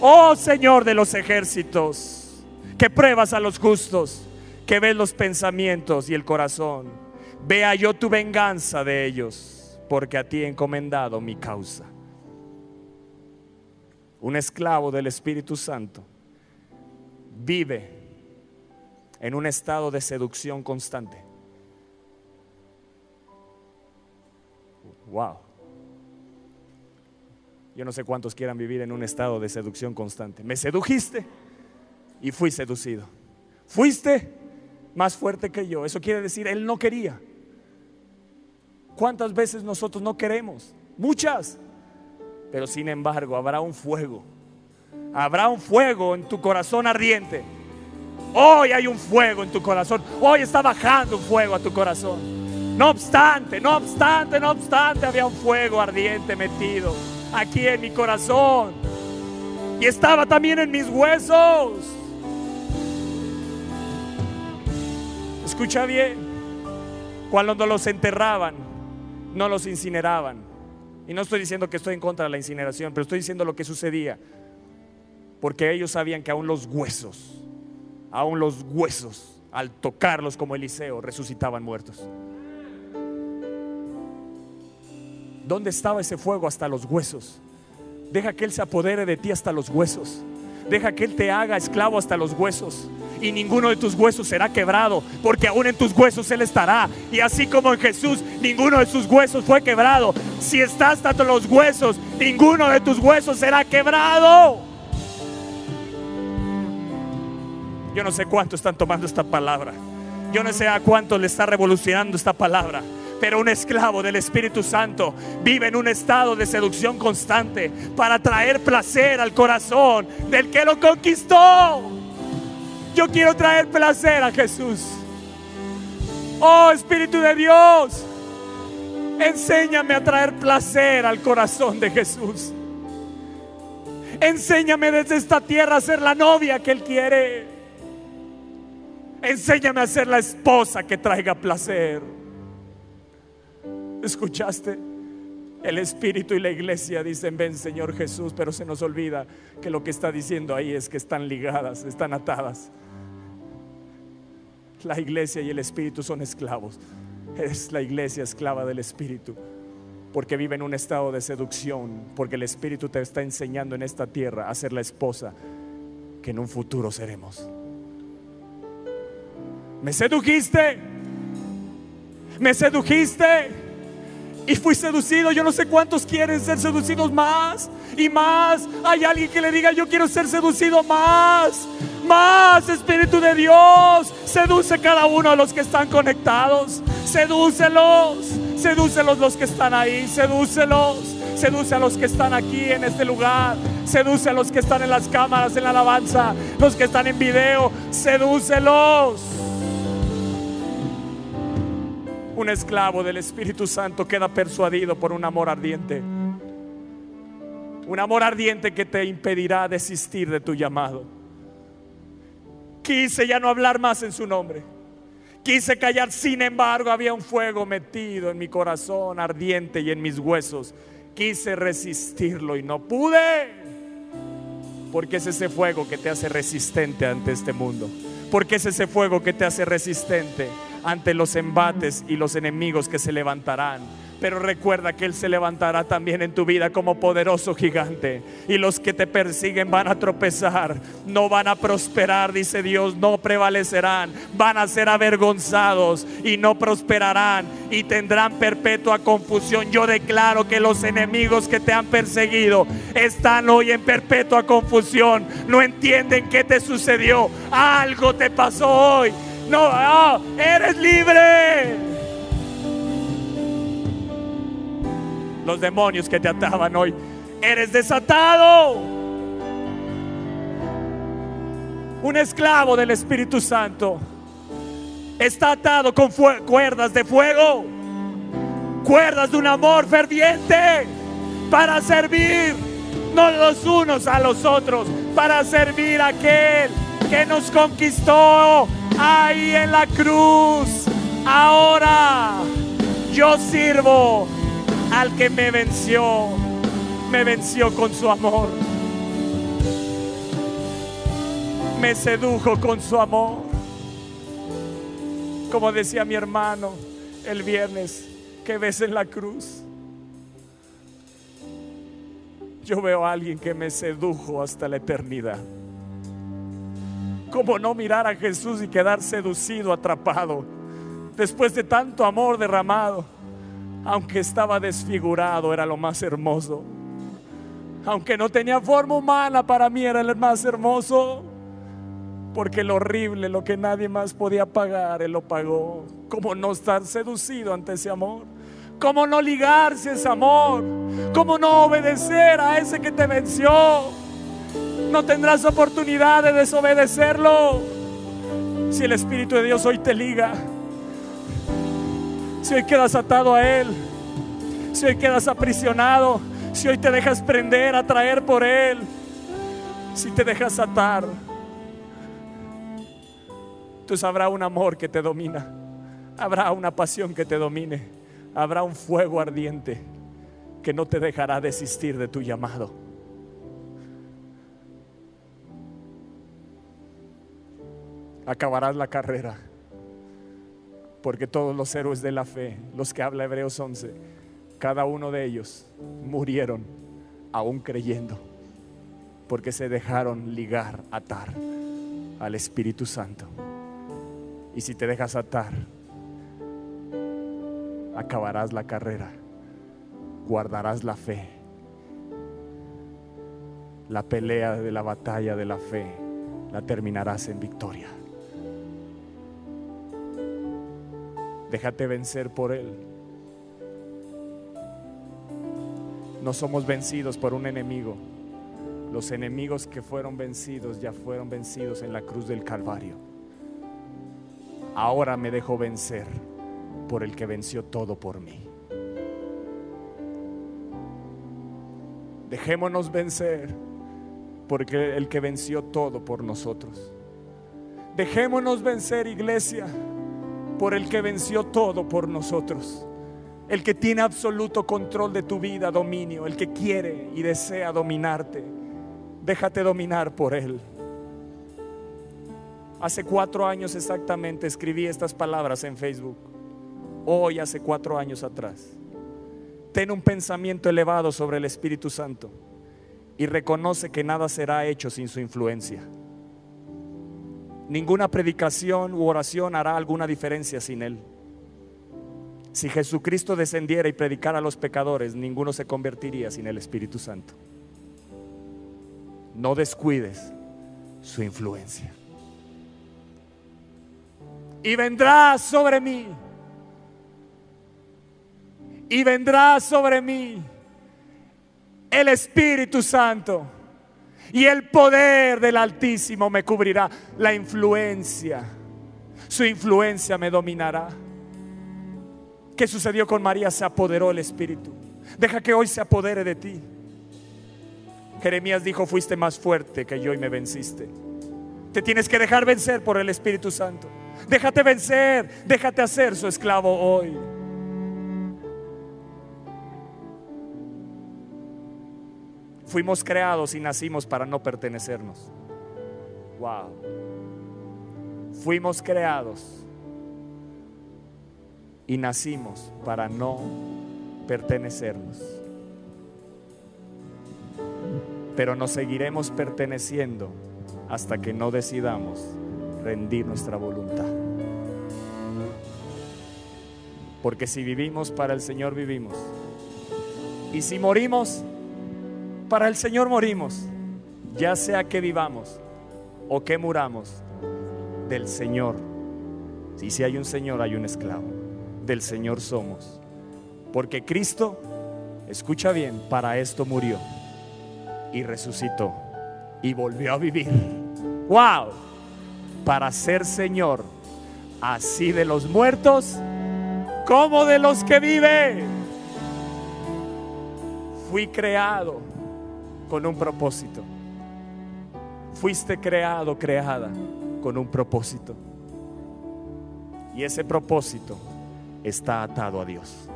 Oh Señor de los ejércitos, que pruebas a los justos, que ves los pensamientos y el corazón. Vea yo tu venganza de ellos, porque a ti he encomendado mi causa. Un esclavo del Espíritu Santo vive en un estado de seducción constante. Wow. Yo no sé cuántos quieran vivir en un estado de seducción constante. Me sedujiste y fui seducido. Fuiste más fuerte que yo. Eso quiere decir, Él no quería. ¿Cuántas veces nosotros no queremos? Muchas. Pero sin embargo, habrá un fuego. Habrá un fuego en tu corazón ardiente. Hoy hay un fuego en tu corazón. Hoy está bajando un fuego a tu corazón. No obstante, no obstante, no obstante, había un fuego ardiente metido aquí en mi corazón. Y estaba también en mis huesos. Escucha bien. Cuando los enterraban, no los incineraban. Y no estoy diciendo que estoy en contra de la incineración, pero estoy diciendo lo que sucedía. Porque ellos sabían que aún los huesos, aún los huesos, al tocarlos como Eliseo, resucitaban muertos. ¿Dónde estaba ese fuego hasta los huesos? Deja que Él se apodere de ti hasta los huesos. Deja que Él te haga esclavo hasta los huesos. Y ninguno de tus huesos será quebrado, porque aún en tus huesos Él estará. Y así como en Jesús, ninguno de sus huesos fue quebrado. Si estás hasta los huesos, ninguno de tus huesos será quebrado. Yo no sé cuánto están tomando esta palabra. Yo no sé a cuánto le está revolucionando esta palabra. Pero un esclavo del Espíritu Santo vive en un estado de seducción constante para traer placer al corazón del que lo conquistó. Yo quiero traer placer a Jesús. Oh Espíritu de Dios, enséñame a traer placer al corazón de Jesús. Enséñame desde esta tierra a ser la novia que Él quiere. Enséñame a ser la esposa que traiga placer. ¿Escuchaste? El Espíritu y la iglesia dicen, ven Señor Jesús, pero se nos olvida que lo que está diciendo ahí es que están ligadas, están atadas. La iglesia y el Espíritu son esclavos. Es la iglesia esclava del Espíritu, porque vive en un estado de seducción, porque el Espíritu te está enseñando en esta tierra a ser la esposa que en un futuro seremos. Me sedujiste, me sedujiste y fui seducido. Yo no sé cuántos quieren ser seducidos más y más. Hay alguien que le diga, yo quiero ser seducido más. Más, Espíritu de Dios. Seduce cada uno de los que están conectados. Sedúcelos. Sedúcelos los que están ahí. Sedúcelos. Seduce a los que están aquí en este lugar. Seduce a los que están en las cámaras, en la alabanza. Los que están en video. Sedúcelos un esclavo del Espíritu Santo queda persuadido por un amor ardiente. Un amor ardiente que te impedirá desistir de tu llamado. Quise ya no hablar más en su nombre. Quise callar, sin embargo había un fuego metido en mi corazón ardiente y en mis huesos. Quise resistirlo y no pude. Porque es ese fuego que te hace resistente ante este mundo. Porque es ese fuego que te hace resistente ante los embates y los enemigos que se levantarán. Pero recuerda que Él se levantará también en tu vida como poderoso gigante. Y los que te persiguen van a tropezar, no van a prosperar, dice Dios, no prevalecerán, van a ser avergonzados y no prosperarán y tendrán perpetua confusión. Yo declaro que los enemigos que te han perseguido están hoy en perpetua confusión. No entienden qué te sucedió. Algo te pasó hoy no, ah, eres libre. Los demonios que te ataban hoy, eres desatado. Un esclavo del Espíritu Santo está atado con cuerdas de fuego, cuerdas de un amor ferviente para servir, no los unos a los otros, para servir a aquel que nos conquistó ahí en la cruz. Ahora yo sirvo al que me venció, me venció con su amor. Me sedujo con su amor. Como decía mi hermano el viernes, que ves en la cruz. Yo veo a alguien que me sedujo hasta la eternidad. ¿Cómo no mirar a Jesús y quedar seducido, atrapado, después de tanto amor derramado? Aunque estaba desfigurado, era lo más hermoso. Aunque no tenía forma humana, para mí era el más hermoso. Porque lo horrible, lo que nadie más podía pagar, Él lo pagó. ¿Cómo no estar seducido ante ese amor? ¿Cómo no ligarse a ese amor? ¿Cómo no obedecer a ese que te venció? No tendrás oportunidad de desobedecerlo. Si el Espíritu de Dios hoy te liga, si hoy quedas atado a Él, si hoy quedas aprisionado, si hoy te dejas prender, atraer por Él, si te dejas atar, entonces habrá un amor que te domina, habrá una pasión que te domine, habrá un fuego ardiente que no te dejará desistir de tu llamado. Acabarás la carrera. Porque todos los héroes de la fe, los que habla Hebreos 11, cada uno de ellos murieron aún creyendo, porque se dejaron ligar, atar al Espíritu Santo. Y si te dejas atar, acabarás la carrera, guardarás la fe, la pelea de la batalla de la fe, la terminarás en victoria. Déjate vencer por Él. No somos vencidos por un enemigo. Los enemigos que fueron vencidos ya fueron vencidos en la cruz del Calvario. Ahora me dejo vencer por el que venció todo por mí. Dejémonos vencer porque el que venció todo por nosotros. Dejémonos vencer, iglesia, por el que venció todo por nosotros. El que tiene absoluto control de tu vida, dominio, el que quiere y desea dominarte. Déjate dominar por él. Hace cuatro años exactamente escribí estas palabras en Facebook. Hoy, hace cuatro años atrás. Ten un pensamiento elevado sobre el Espíritu Santo y reconoce que nada será hecho sin su influencia. Ninguna predicación u oración hará alguna diferencia sin Él. Si Jesucristo descendiera y predicara a los pecadores, ninguno se convertiría sin el Espíritu Santo. No descuides su influencia. Y vendrá sobre mí. Y vendrá sobre mí el Espíritu Santo. Y el poder del Altísimo me cubrirá. La influencia. Su influencia me dominará. ¿Qué sucedió con María? Se apoderó el Espíritu. Deja que hoy se apodere de ti. Jeremías dijo, fuiste más fuerte que yo y me venciste. Te tienes que dejar vencer por el Espíritu Santo. Déjate vencer, déjate hacer su esclavo hoy. Fuimos creados y nacimos para no pertenecernos. Wow. Fuimos creados y nacimos para no pertenecernos. Pero nos seguiremos perteneciendo hasta que no decidamos rendir nuestra voluntad. Porque si vivimos para el Señor vivimos. Y si morimos, para el Señor morimos. Ya sea que vivamos o que muramos, del Señor. Y si hay un Señor, hay un esclavo del Señor somos. Porque Cristo, escucha bien, para esto murió y resucitó y volvió a vivir. ¡Wow! Para ser Señor, así de los muertos como de los que viven. Fui creado con un propósito. Fuiste creado, creada con un propósito. Y ese propósito está atado a Dios.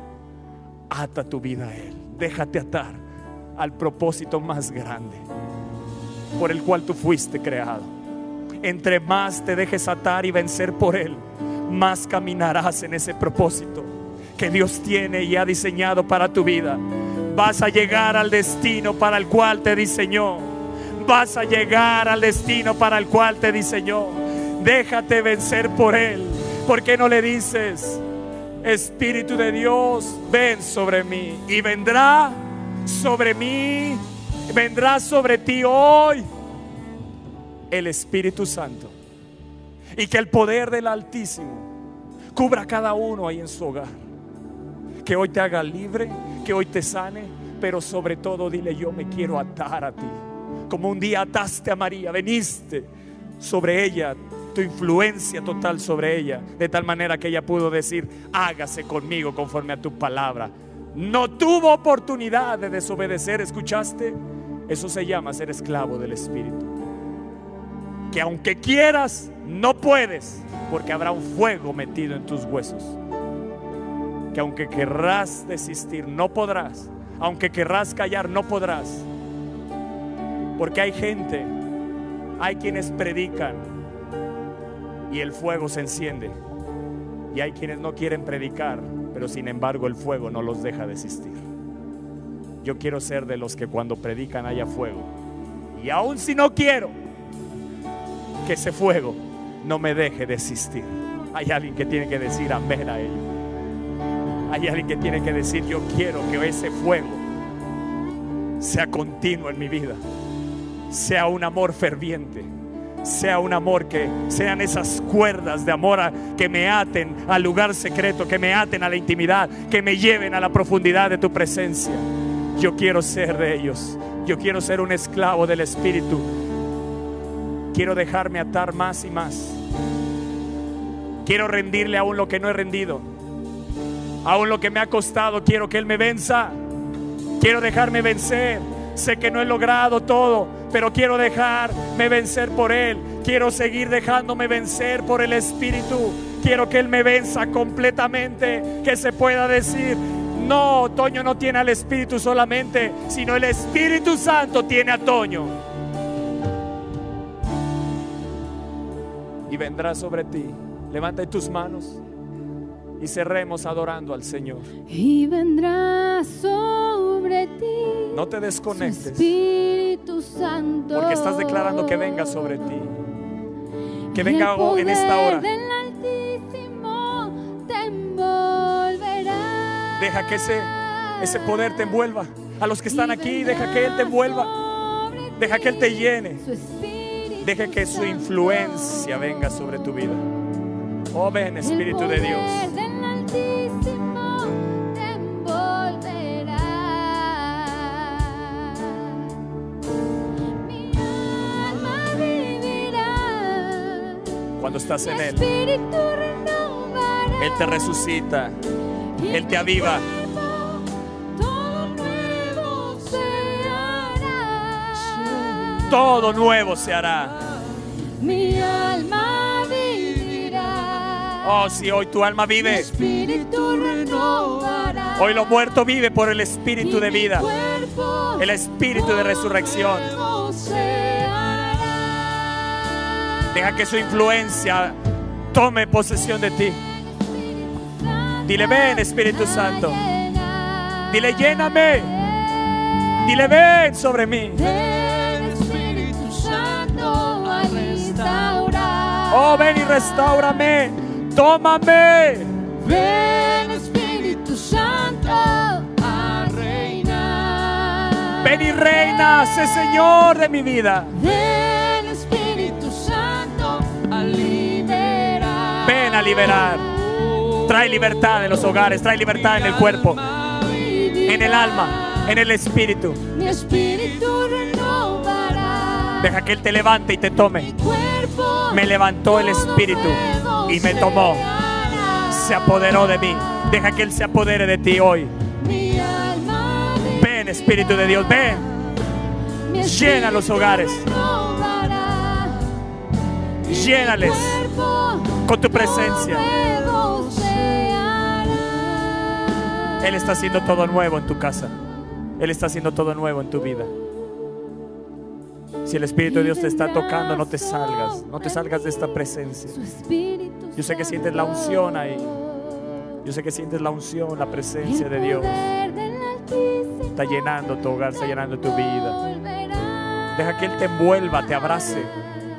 Ata tu vida a Él. Déjate atar al propósito más grande por el cual tú fuiste creado. Entre más te dejes atar y vencer por Él, más caminarás en ese propósito que Dios tiene y ha diseñado para tu vida. Vas a llegar al destino para el cual te diseñó. Vas a llegar al destino para el cual te diseñó. Déjate vencer por Él. ¿Por qué no le dices? Espíritu de Dios, ven sobre mí y vendrá sobre mí, vendrá sobre ti hoy el Espíritu Santo. Y que el poder del Altísimo cubra a cada uno ahí en su hogar. Que hoy te haga libre, que hoy te sane, pero sobre todo dile yo me quiero atar a ti. Como un día ataste a María, veniste sobre ella, tu influencia total sobre ella, de tal manera que ella pudo decir, hágase conmigo conforme a tu palabra. No tuvo oportunidad de desobedecer, ¿escuchaste? Eso se llama ser esclavo del Espíritu. Que aunque quieras, no puedes, porque habrá un fuego metido en tus huesos. Que aunque querrás desistir, no podrás. Aunque querrás callar, no podrás. Porque hay gente, hay quienes predican y el fuego se enciende. Y hay quienes no quieren predicar, pero sin embargo el fuego no los deja desistir. Yo quiero ser de los que cuando predican haya fuego. Y aun si no quiero, que ese fuego no me deje desistir. Hay alguien que tiene que decir amén a ello. Hay alguien que tiene que decir yo quiero que ese fuego sea continuo en mi vida. Sea un amor ferviente sea un amor que sean esas cuerdas de amor que me aten al lugar secreto, que me aten a la intimidad, que me lleven a la profundidad de tu presencia. Yo quiero ser de ellos. Yo quiero ser un esclavo del Espíritu. Quiero dejarme atar más y más. Quiero rendirle aún lo que no he rendido. Aún lo que me ha costado, quiero que Él me venza. Quiero dejarme vencer. Sé que no he logrado todo, pero quiero dejarme vencer por Él. Quiero seguir dejándome vencer por el Espíritu. Quiero que Él me venza completamente. Que se pueda decir, no, Toño no tiene al Espíritu solamente, sino el Espíritu Santo tiene a Toño. Y vendrá sobre ti. Levanta tus manos y cerremos adorando al Señor. Y vendrá sobre ti. No te desconectes. Espíritu Santo. Porque estás declarando que venga sobre ti. Que venga en esta hora. Deja que ese, ese poder te envuelva. A los que están aquí, deja que Él te envuelva. Deja que Él te llene. Deja que su influencia venga sobre tu vida. Oh, ven, Espíritu de Dios. Cuando estás en Él, Él te resucita, Él te aviva. Todo nuevo se hará. Mi alma Oh, si hoy tu alma vive. espíritu renovará. Hoy lo muerto vive por el espíritu de vida. El espíritu de resurrección. Deja que su influencia tome posesión de ti. Dile, ven Espíritu Santo. Dile, lléname. Dile, ven sobre mí. Oh, ven y restaurame. Tómame. Ven Espíritu Santo a reinar. Ven y reina, sé Señor de mi vida. Ven Ven a liberar. Trae libertad en los hogares, trae libertad en el cuerpo, en el alma, en el espíritu. Mi espíritu renovará. Deja que Él te levante y te tome. Me levantó el espíritu y me tomó. Se apoderó de mí. Deja que Él se apodere de ti hoy. Ven, Espíritu de Dios, ven. Llena los hogares. Llénales con tu presencia. Él está haciendo todo nuevo en tu casa. Él está haciendo todo nuevo en tu vida. Si el Espíritu de Dios te está tocando, no te salgas, no te salgas de esta presencia. Yo sé que sientes la unción ahí. Yo sé que sientes la unción, la presencia de Dios. Está llenando tu hogar, está llenando tu vida. Deja que Él te envuelva, te abrace,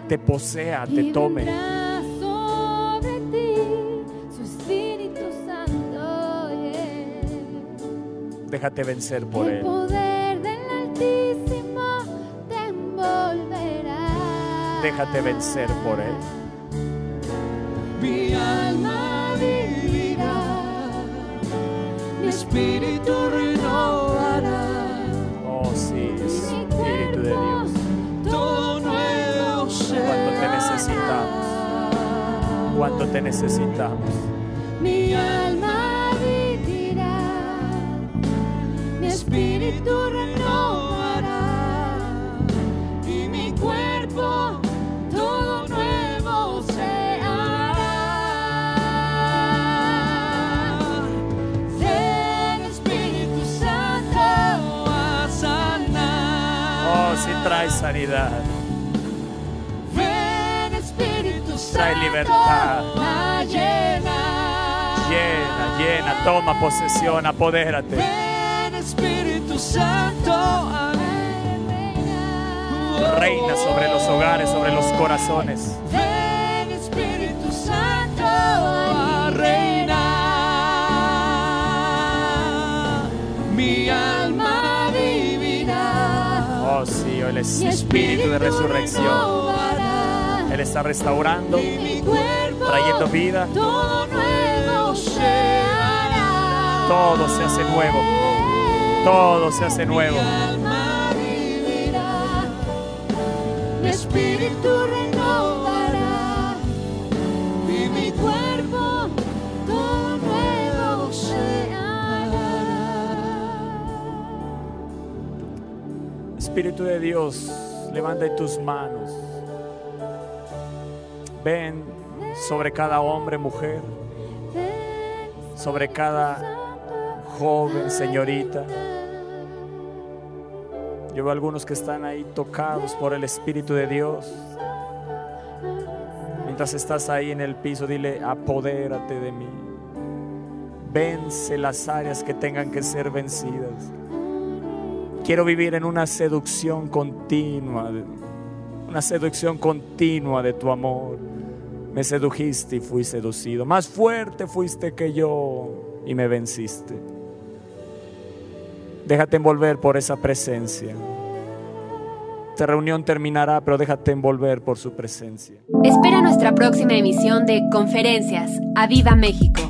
te posea, te tome. Déjate vencer por Él. Déjate vencer por Él. Mi alma vivirá, mi espíritu renovará. Oh, sí, Espíritu de Dios. Todo nuevo Cuando te necesitamos. Cuando te necesitamos. Espíritu renovará y mi cuerpo todo nuevo se hará. Ven Espíritu Santo a sanar. Oh, sí trae sanidad. Ven Espíritu Santo Trae libertad. a llenar. llena, llena. Toma posesión, apodérate. Ven Espíritu Santo. Reina sobre los hogares, sobre los corazones. Ven Espíritu Santo a reinar. Mi alma vivirá. Oh sí, el espíritu de resurrección. Él está restaurando, trayendo vida. Todo se hace nuevo. Todo se hace nuevo. Mi alma vivirá, mi espíritu renovará y mi cuerpo todo nuevo se hará. Espíritu de Dios, levanta tus manos. Ven sobre cada hombre, mujer, sobre cada joven, señorita. Yo veo algunos que están ahí tocados por el Espíritu de Dios. Mientras estás ahí en el piso, dile, apodérate de mí. Vence las áreas que tengan que ser vencidas. Quiero vivir en una seducción continua, una seducción continua de tu amor. Me sedujiste y fui seducido. Más fuerte fuiste que yo y me venciste. Déjate envolver por esa presencia. Esta reunión terminará, pero déjate envolver por su presencia. Espera nuestra próxima emisión de Conferencias. ¡A Viva México!